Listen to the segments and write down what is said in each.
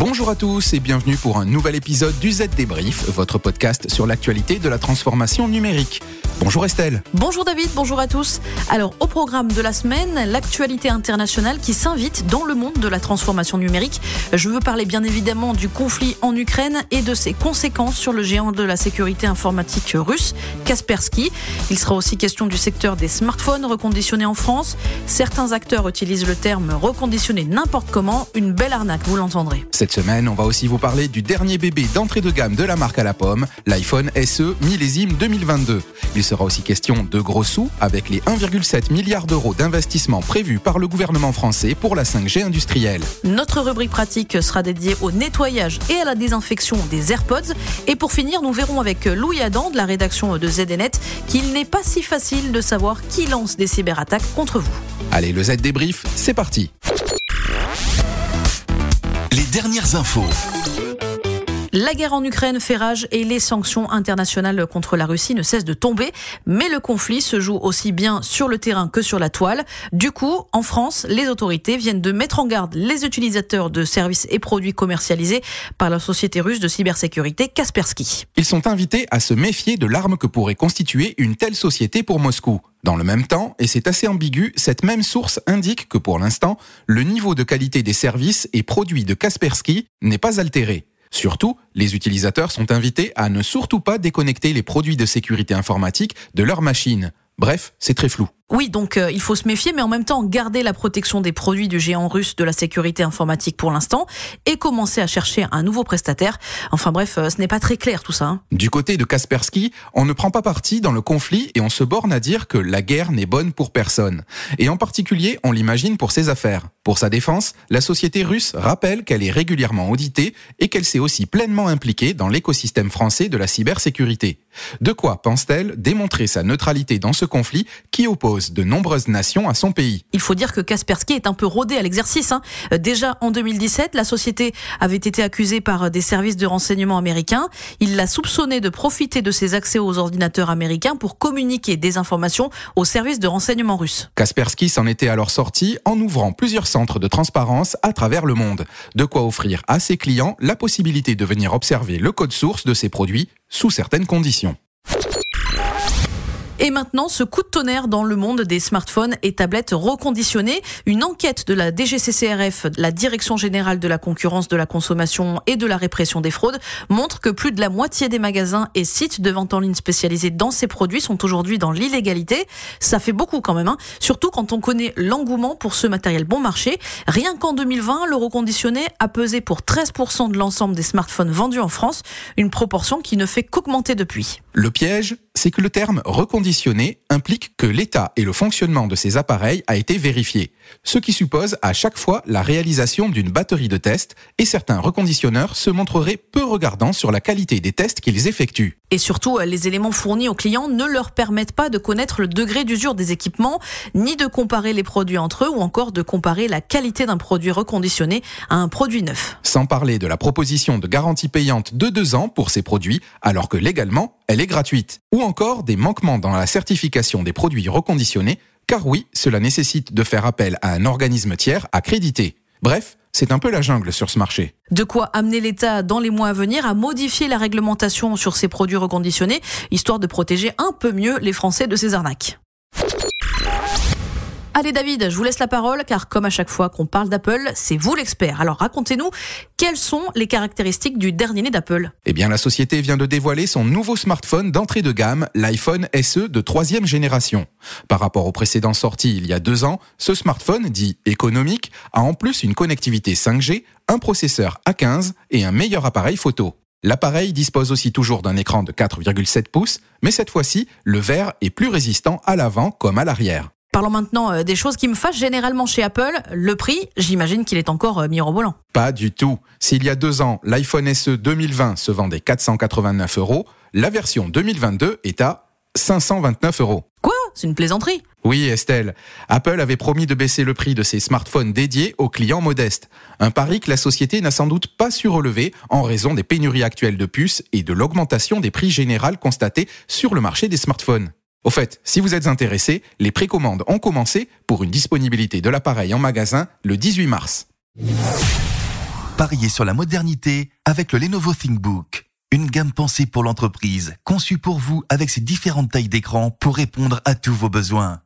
Bonjour à tous et bienvenue pour un nouvel épisode du Z Débrief, votre podcast sur l'actualité de la transformation numérique. Bonjour Estelle. Bonjour David, bonjour à tous. Alors au programme de la semaine, l'actualité internationale qui s'invite dans le monde de la transformation numérique. Je veux parler bien évidemment du conflit en Ukraine et de ses conséquences sur le géant de la sécurité informatique russe, Kaspersky. Il sera aussi question du secteur des smartphones reconditionnés en France. Certains acteurs utilisent le terme reconditionné n'importe comment, une belle arnaque, vous l'entendrez. Cette semaine, on va aussi vous parler du dernier bébé d'entrée de gamme de la marque à la pomme, l'iPhone SE millésime 2022. Il sera aussi question de gros sous avec les 1,7 milliards d'euros d'investissement prévus par le gouvernement français pour la 5G industrielle. Notre rubrique pratique sera dédiée au nettoyage et à la désinfection des AirPods. Et pour finir, nous verrons avec Louis Adam de la rédaction de ZDNet qu'il n'est pas si facile de savoir qui lance des cyberattaques contre vous. Allez, le Z débrief, c'est parti. Dernières infos. La guerre en Ukraine fait rage et les sanctions internationales contre la Russie ne cessent de tomber. Mais le conflit se joue aussi bien sur le terrain que sur la toile. Du coup, en France, les autorités viennent de mettre en garde les utilisateurs de services et produits commercialisés par la société russe de cybersécurité Kaspersky. Ils sont invités à se méfier de l'arme que pourrait constituer une telle société pour Moscou. Dans le même temps, et c'est assez ambigu, cette même source indique que pour l'instant, le niveau de qualité des services et produits de Kaspersky n'est pas altéré. Surtout, les utilisateurs sont invités à ne surtout pas déconnecter les produits de sécurité informatique de leur machine. Bref, c'est très flou. Oui, donc euh, il faut se méfier, mais en même temps garder la protection des produits du géant russe de la sécurité informatique pour l'instant et commencer à chercher un nouveau prestataire. Enfin bref, euh, ce n'est pas très clair tout ça. Hein. Du côté de Kaspersky, on ne prend pas parti dans le conflit et on se borne à dire que la guerre n'est bonne pour personne. Et en particulier, on l'imagine pour ses affaires. Pour sa défense, la société russe rappelle qu'elle est régulièrement auditée et qu'elle s'est aussi pleinement impliquée dans l'écosystème français de la cybersécurité. De quoi pense-t-elle démontrer sa neutralité dans ce conflit qui oppose de nombreuses nations à son pays. Il faut dire que Kaspersky est un peu rodé à l'exercice. Hein. Euh, déjà en 2017, la société avait été accusée par des services de renseignement américains. Il l'a soupçonné de profiter de ses accès aux ordinateurs américains pour communiquer des informations aux services de renseignement russes. Kaspersky s'en était alors sorti en ouvrant plusieurs centres de transparence à travers le monde. De quoi offrir à ses clients la possibilité de venir observer le code source de ses produits sous certaines conditions. Et maintenant, ce coup de tonnerre dans le monde des smartphones et tablettes reconditionnés. Une enquête de la DGCCRF, la Direction générale de la concurrence, de la consommation et de la répression des fraudes, montre que plus de la moitié des magasins et sites de vente en ligne spécialisés dans ces produits sont aujourd'hui dans l'illégalité. Ça fait beaucoup quand même, hein. surtout quand on connaît l'engouement pour ce matériel bon marché. Rien qu'en 2020, le reconditionné a pesé pour 13% de l'ensemble des smartphones vendus en France, une proportion qui ne fait qu'augmenter depuis. Le piège, c'est que le terme reconditionné implique que l'état et le fonctionnement de ces appareils a été vérifié, ce qui suppose à chaque fois la réalisation d'une batterie de tests et certains reconditionneurs se montreraient peu regardants sur la qualité des tests qu'ils effectuent. Et surtout, les éléments fournis aux clients ne leur permettent pas de connaître le degré d'usure des équipements, ni de comparer les produits entre eux, ou encore de comparer la qualité d'un produit reconditionné à un produit neuf. Sans parler de la proposition de garantie payante de deux ans pour ces produits, alors que légalement, elle est gratuite. Ou encore des manquements dans la certification des produits reconditionnés, car oui, cela nécessite de faire appel à un organisme tiers accrédité. Bref, c'est un peu la jungle sur ce marché. De quoi amener l'État dans les mois à venir à modifier la réglementation sur ces produits reconditionnés, histoire de protéger un peu mieux les Français de ces arnaques. Allez David, je vous laisse la parole car comme à chaque fois qu'on parle d'Apple, c'est vous l'expert. Alors racontez-nous quelles sont les caractéristiques du dernier né d'Apple? Eh bien la société vient de dévoiler son nouveau smartphone d'entrée de gamme, l'iPhone SE de troisième génération. Par rapport au précédent sorti il y a deux ans, ce smartphone, dit économique, a en plus une connectivité 5G, un processeur A15 et un meilleur appareil photo. L'appareil dispose aussi toujours d'un écran de 4,7 pouces, mais cette fois-ci, le verre est plus résistant à l'avant comme à l'arrière. Parlons maintenant euh, des choses qui me fâchent généralement chez Apple. Le prix, j'imagine qu'il est encore euh, mirobolant. Pas du tout. S'il y a deux ans, l'iPhone SE 2020 se vendait 489 euros, la version 2022 est à 529 euros. Quoi? C'est une plaisanterie? Oui, Estelle. Apple avait promis de baisser le prix de ses smartphones dédiés aux clients modestes. Un pari que la société n'a sans doute pas su relever en raison des pénuries actuelles de puces et de l'augmentation des prix générales constatées sur le marché des smartphones. Au fait, si vous êtes intéressé, les précommandes ont commencé pour une disponibilité de l'appareil en magasin le 18 mars. Pariez sur la modernité avec le Lenovo ThinkBook. Une gamme pensée pour l'entreprise, conçue pour vous avec ses différentes tailles d'écran pour répondre à tous vos besoins.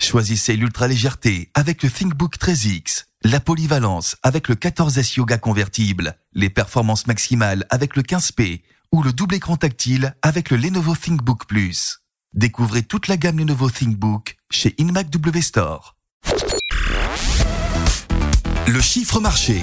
Choisissez l'ultra légèreté avec le ThinkBook 13X, la polyvalence avec le 14S Yoga convertible, les performances maximales avec le 15P ou le double écran tactile avec le Lenovo ThinkBook Plus. Découvrez toute la gamme Lenovo ThinkBook chez InMac W Store. Le chiffre marché.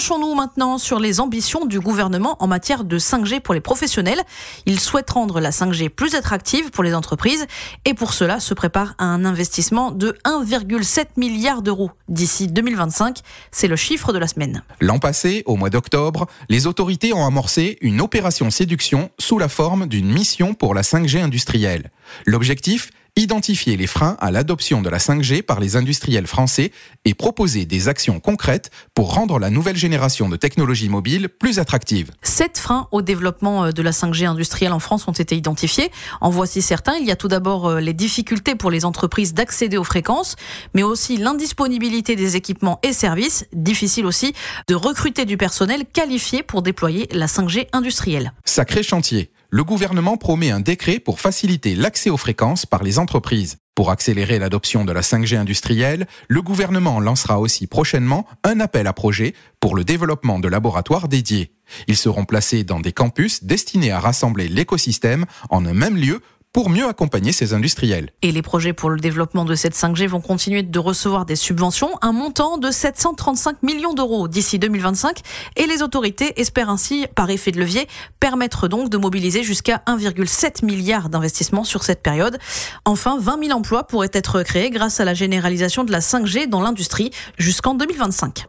Penchons-nous maintenant sur les ambitions du gouvernement en matière de 5G pour les professionnels. Il souhaite rendre la 5G plus attractive pour les entreprises et pour cela se prépare à un investissement de 1,7 milliard d'euros d'ici 2025. C'est le chiffre de la semaine. L'an passé, au mois d'octobre, les autorités ont amorcé une opération séduction sous la forme d'une mission pour la 5G industrielle. L'objectif identifier les freins à l'adoption de la 5G par les industriels français et proposer des actions concrètes pour rendre la nouvelle génération de technologies mobiles plus attractive. Sept freins au développement euh, de la 5G industrielle en France ont été identifiés. En voici certains. Il y a tout d'abord euh, les difficultés pour les entreprises d'accéder aux fréquences, mais aussi l'indisponibilité des équipements et services. Difficile aussi de recruter du personnel qualifié pour déployer la 5G industrielle. Sacré chantier le gouvernement promet un décret pour faciliter l'accès aux fréquences par les entreprises. Pour accélérer l'adoption de la 5G industrielle, le gouvernement lancera aussi prochainement un appel à projet pour le développement de laboratoires dédiés. Ils seront placés dans des campus destinés à rassembler l'écosystème en un même lieu pour mieux accompagner ces industriels. Et les projets pour le développement de cette 5G vont continuer de recevoir des subventions, un montant de 735 millions d'euros d'ici 2025, et les autorités espèrent ainsi, par effet de levier, permettre donc de mobiliser jusqu'à 1,7 milliard d'investissements sur cette période. Enfin, 20 000 emplois pourraient être créés grâce à la généralisation de la 5G dans l'industrie jusqu'en 2025.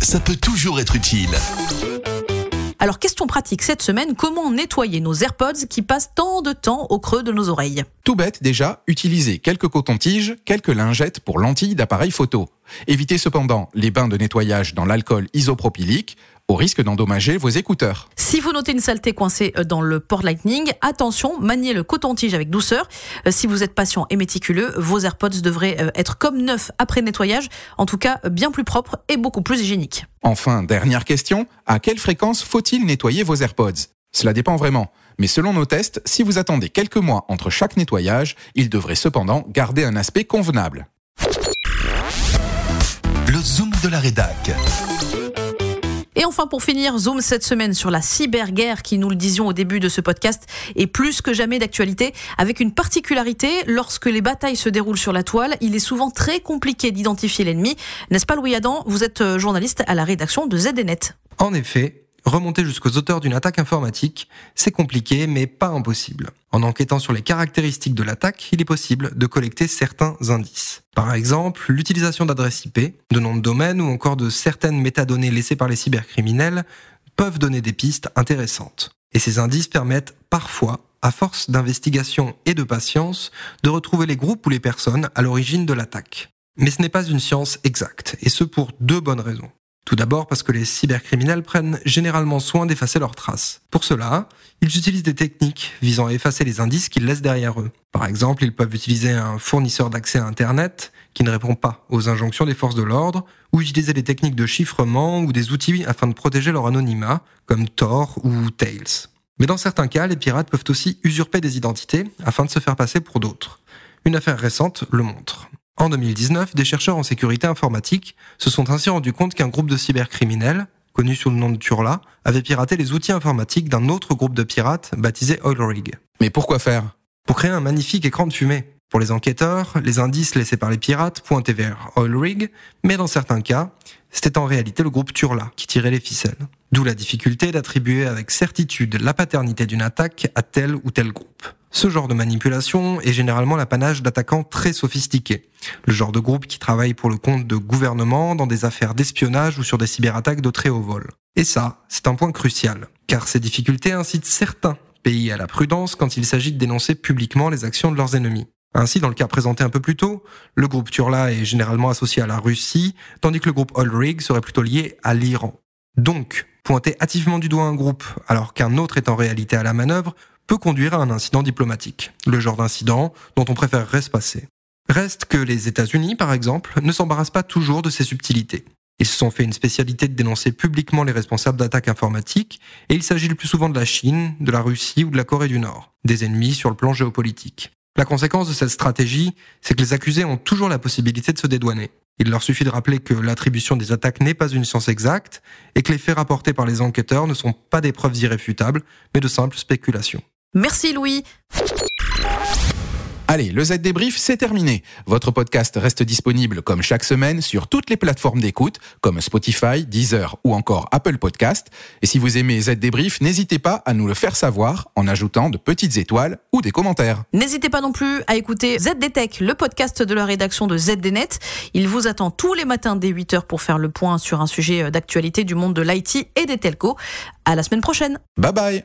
Ça peut toujours être utile. Alors, question pratique cette semaine, comment nettoyer nos AirPods qui passent tant de temps au creux de nos oreilles? Tout bête déjà, utilisez quelques cotons-tiges, quelques lingettes pour lentilles d'appareil photo. Évitez cependant les bains de nettoyage dans l'alcool isopropylique, au risque d'endommager vos écouteurs. Si vous notez une saleté coincée euh, dans le port Lightning, attention, maniez le coton-tige avec douceur. Euh, si vous êtes patient et méticuleux, vos AirPods devraient euh, être comme neufs après nettoyage, en tout cas bien plus propres et beaucoup plus hygiéniques. Enfin, dernière question, à quelle fréquence faut-il nettoyer vos AirPods? Cela dépend vraiment. Mais selon nos tests, si vous attendez quelques mois entre chaque nettoyage, ils devraient cependant garder un aspect convenable. Le zoom de la rédac. Et enfin, pour finir, zoom cette semaine sur la cyberguerre qui, nous le disions au début de ce podcast, est plus que jamais d'actualité, avec une particularité, lorsque les batailles se déroulent sur la toile, il est souvent très compliqué d'identifier l'ennemi. N'est-ce pas Louis Adam? Vous êtes euh, journaliste à la rédaction de ZDNet. En effet, Remonter jusqu'aux auteurs d'une attaque informatique, c'est compliqué mais pas impossible. En enquêtant sur les caractéristiques de l'attaque, il est possible de collecter certains indices. Par exemple, l'utilisation d'adresses IP, de noms de domaine ou encore de certaines métadonnées laissées par les cybercriminels peuvent donner des pistes intéressantes. Et ces indices permettent parfois, à force d'investigation et de patience, de retrouver les groupes ou les personnes à l'origine de l'attaque. Mais ce n'est pas une science exacte, et ce pour deux bonnes raisons. Tout d'abord parce que les cybercriminels prennent généralement soin d'effacer leurs traces. Pour cela, ils utilisent des techniques visant à effacer les indices qu'ils laissent derrière eux. Par exemple, ils peuvent utiliser un fournisseur d'accès à Internet qui ne répond pas aux injonctions des forces de l'ordre, ou utiliser des techniques de chiffrement ou des outils afin de protéger leur anonymat, comme Tor ou Tails. Mais dans certains cas, les pirates peuvent aussi usurper des identités afin de se faire passer pour d'autres. Une affaire récente le montre. En 2019, des chercheurs en sécurité informatique se sont ainsi rendus compte qu'un groupe de cybercriminels, connu sous le nom de Turla, avait piraté les outils informatiques d'un autre groupe de pirates baptisé Oilrig. Mais pourquoi faire? Pour créer un magnifique écran de fumée. Pour les enquêteurs, les indices laissés par les pirates pointaient vers Oilrig, mais dans certains cas, c'était en réalité le groupe Turla qui tirait les ficelles. D'où la difficulté d'attribuer avec certitude la paternité d'une attaque à tel ou tel groupe. Ce genre de manipulation est généralement l'apanage d'attaquants très sophistiqués. Le genre de groupe qui travaille pour le compte de gouvernements dans des affaires d'espionnage ou sur des cyberattaques de très haut vol. Et ça, c'est un point crucial, car ces difficultés incitent certains pays à la prudence quand il s'agit de dénoncer publiquement les actions de leurs ennemis. Ainsi, dans le cas présenté un peu plus tôt, le groupe Turla est généralement associé à la Russie, tandis que le groupe Olrig serait plutôt lié à l'Iran. Donc, pointer hâtivement du doigt un groupe alors qu'un autre est en réalité à la manœuvre peut conduire à un incident diplomatique, le genre d'incident dont on préférerait se passer. Reste que les États-Unis, par exemple, ne s'embarrassent pas toujours de ces subtilités. Ils se sont fait une spécialité de dénoncer publiquement les responsables d'attaques informatiques, et il s'agit le plus souvent de la Chine, de la Russie ou de la Corée du Nord, des ennemis sur le plan géopolitique. La conséquence de cette stratégie, c'est que les accusés ont toujours la possibilité de se dédouaner. Il leur suffit de rappeler que l'attribution des attaques n'est pas une science exacte et que les faits rapportés par les enquêteurs ne sont pas des preuves irréfutables, mais de simples spéculations. Merci Louis. Allez, le Z débrief, c'est terminé. Votre podcast reste disponible comme chaque semaine sur toutes les plateformes d'écoute, comme Spotify, Deezer ou encore Apple Podcast. Et si vous aimez Z débrief, n'hésitez pas à nous le faire savoir en ajoutant de petites étoiles ou des commentaires. N'hésitez pas non plus à écouter ZDTech, le podcast de la rédaction de ZDNet. Il vous attend tous les matins dès 8h pour faire le point sur un sujet d'actualité du monde de l'IT et des telcos. À la semaine prochaine. Bye bye.